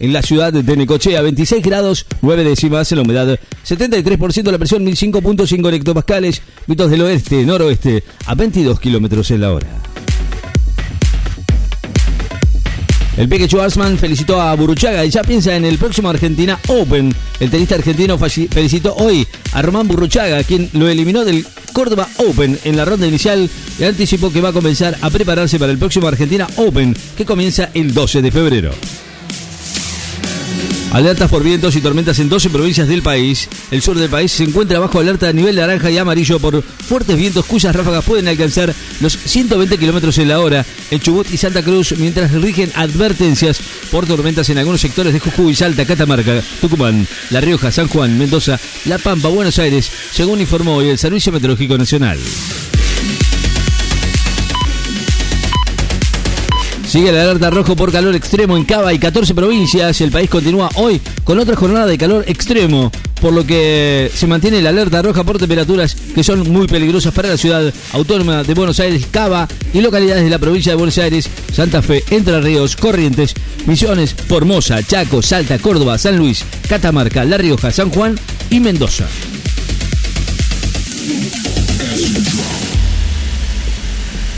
En la ciudad de Necochea, 26 grados, 9 décimas en la humedad, 73% la presión, 1005.5 hectopascales, vientos del oeste, noroeste, a 22 kilómetros en la hora. El Peque Schwarzman felicitó a Burruchaga y ya piensa en el próximo Argentina Open. El tenista argentino felicitó hoy a Román Burruchaga, quien lo eliminó del Córdoba Open en la ronda inicial y anticipó que va a comenzar a prepararse para el próximo Argentina Open, que comienza el 12 de febrero. Alertas por vientos y tormentas en 12 provincias del país. El sur del país se encuentra bajo alerta a nivel naranja y amarillo por fuertes vientos cuyas ráfagas pueden alcanzar los 120 kilómetros en la hora en Chubut y Santa Cruz, mientras rigen advertencias por tormentas en algunos sectores de Jujuy, Salta, Catamarca, Tucumán, La Rioja, San Juan, Mendoza, La Pampa, Buenos Aires, según informó hoy el Servicio Meteorológico Nacional. Sigue la alerta rojo por calor extremo en Cava y 14 provincias. El país continúa hoy con otra jornada de calor extremo, por lo que se mantiene la alerta roja por temperaturas que son muy peligrosas para la ciudad autónoma de Buenos Aires, Cava y localidades de la provincia de Buenos Aires, Santa Fe, Entre Ríos, Corrientes, Misiones, Formosa, Chaco, Salta, Córdoba, San Luis, Catamarca, La Rioja, San Juan y Mendoza.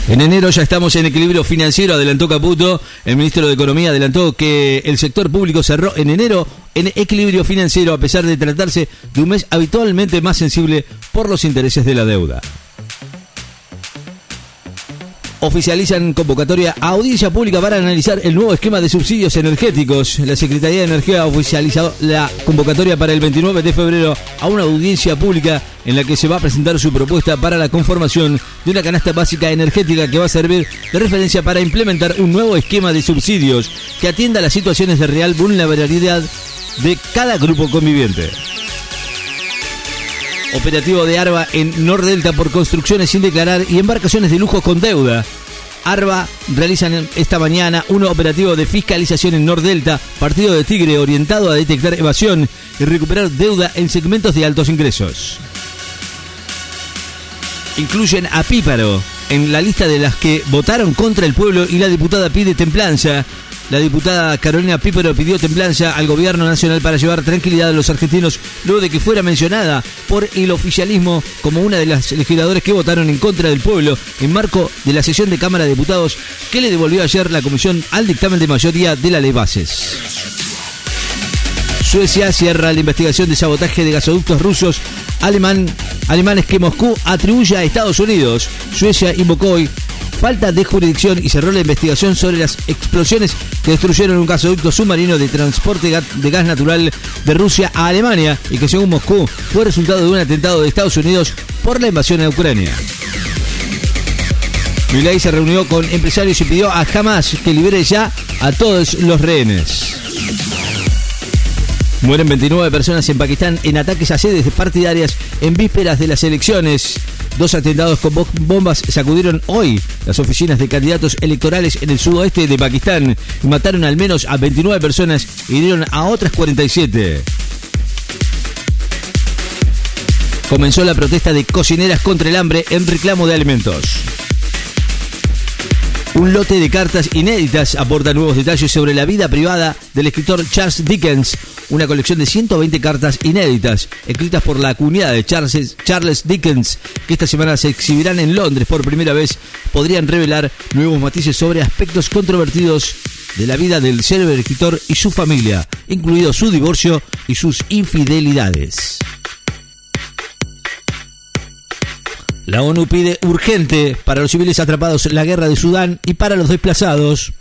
En enero ya estamos en equilibrio financiero, adelantó Caputo. El ministro de Economía adelantó que el sector público cerró en enero en equilibrio financiero a pesar de tratarse de un mes habitualmente más sensible por los intereses de la deuda oficializan convocatoria a audiencia pública para analizar el nuevo esquema de subsidios energéticos. La Secretaría de Energía ha oficializado la convocatoria para el 29 de febrero a una audiencia pública en la que se va a presentar su propuesta para la conformación de una canasta básica energética que va a servir de referencia para implementar un nuevo esquema de subsidios que atienda las situaciones de real vulnerabilidad de cada grupo conviviente. Operativo de Arba en Nordelta por construcciones sin declarar y embarcaciones de lujo con deuda. Arba realizan esta mañana un operativo de fiscalización en Nordelta, partido de Tigre orientado a detectar evasión y recuperar deuda en segmentos de altos ingresos. Incluyen a Píparo en la lista de las que votaron contra el pueblo y la diputada pide templanza. La diputada Carolina Pípero pidió templanza al gobierno nacional para llevar tranquilidad a los argentinos luego de que fuera mencionada por el oficialismo como una de las legisladores que votaron en contra del pueblo en marco de la sesión de Cámara de Diputados que le devolvió ayer la comisión al dictamen de mayoría de la ley bases. Suecia cierra la investigación de sabotaje de gasoductos rusos alemanes que Moscú atribuye a Estados Unidos. Suecia invocó hoy falta de jurisdicción y cerró la investigación sobre las explosiones que destruyeron un gasoducto submarino de transporte de gas natural de Rusia a Alemania y que según Moscú fue resultado de un atentado de Estados Unidos por la invasión a Ucrania. Milay se reunió con empresarios y pidió a Hamas que libere ya a todos los rehenes. Mueren 29 personas en Pakistán en ataques a sedes partidarias en vísperas de las elecciones. Dos atentados con bombas sacudieron hoy las oficinas de candidatos electorales en el sudoeste de Pakistán mataron al menos a 29 personas y hirieron a otras 47. Comenzó la protesta de cocineras contra el hambre en reclamo de alimentos. Un lote de cartas inéditas aporta nuevos detalles sobre la vida privada del escritor Charles Dickens, una colección de 120 cartas inéditas escritas por la comunidad de Charles, Charles Dickens, que esta semana se exhibirán en Londres por primera vez, podrían revelar nuevos matices sobre aspectos controvertidos de la vida del célebre escritor y su familia, incluido su divorcio y sus infidelidades. La ONU pide urgente para los civiles atrapados en la guerra de Sudán y para los desplazados.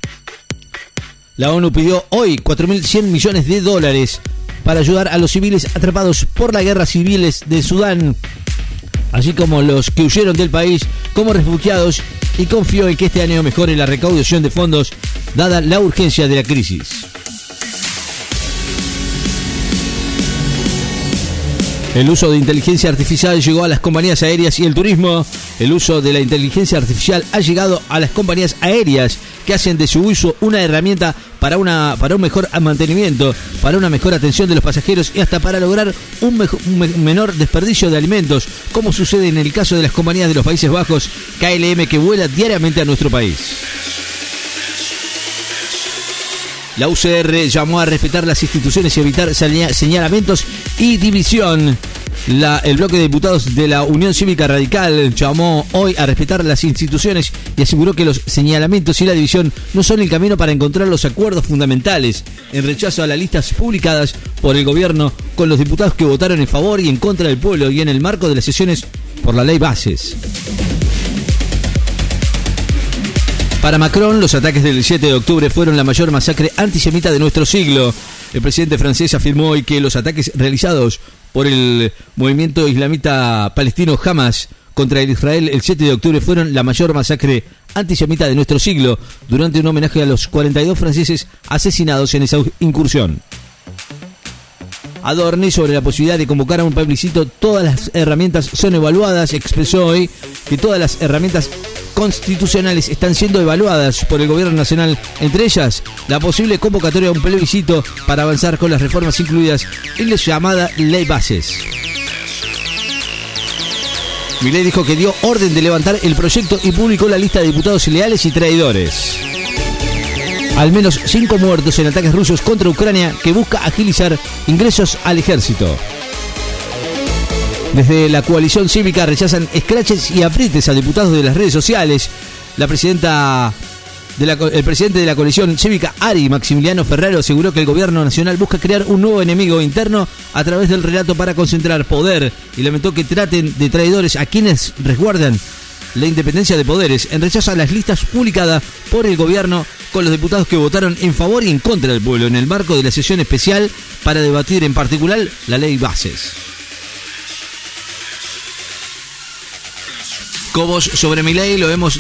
La ONU pidió hoy 4.100 millones de dólares para ayudar a los civiles atrapados por la guerra civiles de Sudán, así como los que huyeron del país como refugiados y confió en que este año mejore la recaudación de fondos dada la urgencia de la crisis. El uso de inteligencia artificial llegó a las compañías aéreas y el turismo. El uso de la inteligencia artificial ha llegado a las compañías aéreas que hacen de su uso una herramienta para, una, para un mejor mantenimiento, para una mejor atención de los pasajeros y hasta para lograr un, un menor desperdicio de alimentos, como sucede en el caso de las compañías de los Países Bajos, KLM, que vuela diariamente a nuestro país. La UCR llamó a respetar las instituciones y evitar señalamientos y división. el bloque de diputados de la Unión Cívica Radical llamó hoy a respetar las instituciones y aseguró que los señalamientos y la división no son el camino para encontrar los acuerdos fundamentales en rechazo a las listas publicadas por el gobierno con los diputados que votaron en favor y en contra del pueblo y en el marco de las sesiones por la ley bases. Para Macron, los ataques del 7 de octubre fueron la mayor masacre antisemita de nuestro siglo. El presidente francés afirmó hoy que los ataques realizados por el movimiento islamita palestino Hamas contra Israel el 7 de octubre fueron la mayor masacre antisemita de nuestro siglo, durante un homenaje a los 42 franceses asesinados en esa incursión. Adorni sobre la posibilidad de convocar a un plebiscito, todas las herramientas son evaluadas, expresó hoy que todas las herramientas constitucionales están siendo evaluadas por el gobierno nacional, entre ellas la posible convocatoria a un plebiscito para avanzar con las reformas incluidas en la llamada Ley Bases. Milei dijo que dio orden de levantar el proyecto y publicó la lista de diputados ilegales y traidores. Al menos cinco muertos en ataques rusos contra Ucrania que busca agilizar ingresos al ejército. Desde la coalición cívica rechazan escraches y aprietes a diputados de las redes sociales. La presidenta el presidente de la coalición cívica, Ari Maximiliano Ferraro, aseguró que el gobierno nacional busca crear un nuevo enemigo interno a través del relato para concentrar poder y lamentó que traten de traidores a quienes resguardan la independencia de poderes en rechazo a las listas publicadas por el gobierno con los diputados que votaron en favor y en contra del pueblo en el marco de la sesión especial para debatir en particular la ley bases. Cobos sobre mi ley lo vemos,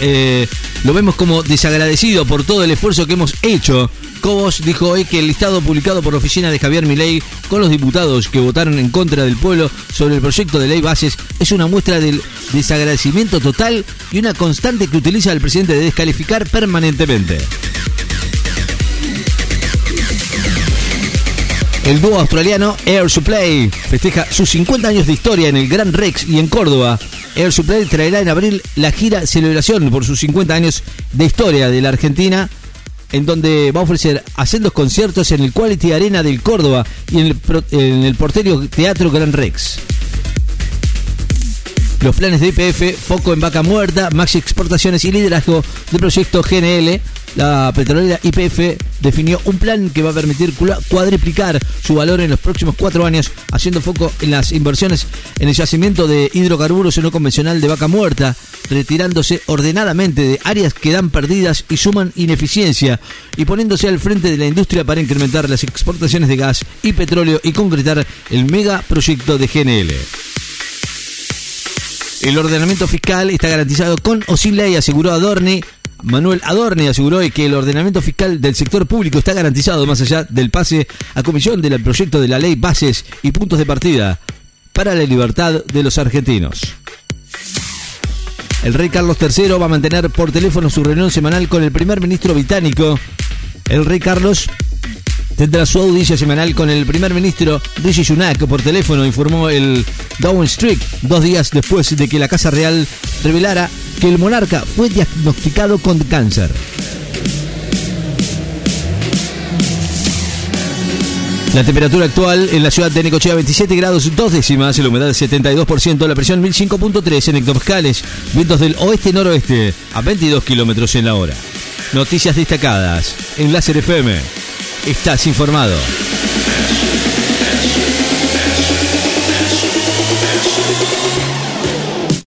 eh, lo vemos como desagradecido por todo el esfuerzo que hemos hecho. Cobos dijo hoy que el listado publicado por la oficina de Javier Milei con los diputados que votaron en contra del pueblo sobre el proyecto de ley bases es una muestra del desagradecimiento total y una constante que utiliza el presidente de descalificar permanentemente. El dúo australiano Air Supply festeja sus 50 años de historia en el Gran Rex y en Córdoba. Air Supply traerá en abril la gira Celebración por sus 50 años de historia de la Argentina, en donde va a ofrecer hacendos conciertos en el Quality Arena del Córdoba y en el, en el porterio Teatro Gran Rex. Los planes de IPF, foco en vaca muerta, maxi exportaciones y liderazgo del proyecto GNL. La petrolera IPF definió un plan que va a permitir cuadriplicar su valor en los próximos cuatro años, haciendo foco en las inversiones en el yacimiento de hidrocarburos no convencional de vaca muerta, retirándose ordenadamente de áreas que dan perdidas y suman ineficiencia, y poniéndose al frente de la industria para incrementar las exportaciones de gas y petróleo y concretar el mega proyecto de GNL. El ordenamiento fiscal está garantizado con o sin ley, aseguró Adorni. Manuel Adorni aseguró que el ordenamiento fiscal del sector público está garantizado más allá del pase a comisión del proyecto de la ley bases y puntos de partida para la libertad de los argentinos. El rey Carlos III va a mantener por teléfono su reunión semanal con el primer ministro británico. El rey Carlos tendrá su audiencia semanal con el primer ministro Rishi Sunak por teléfono, informó el Downing Street, dos días después de que la Casa Real revelara que el monarca fue diagnosticado con cáncer. La temperatura actual en la ciudad de Necochea 27 grados dos décimas, la humedad 72%, la presión 1005.3 en hectopascales, vientos del oeste-noroeste a 22 kilómetros en la hora. Noticias destacadas en Láser FM. Estás informado.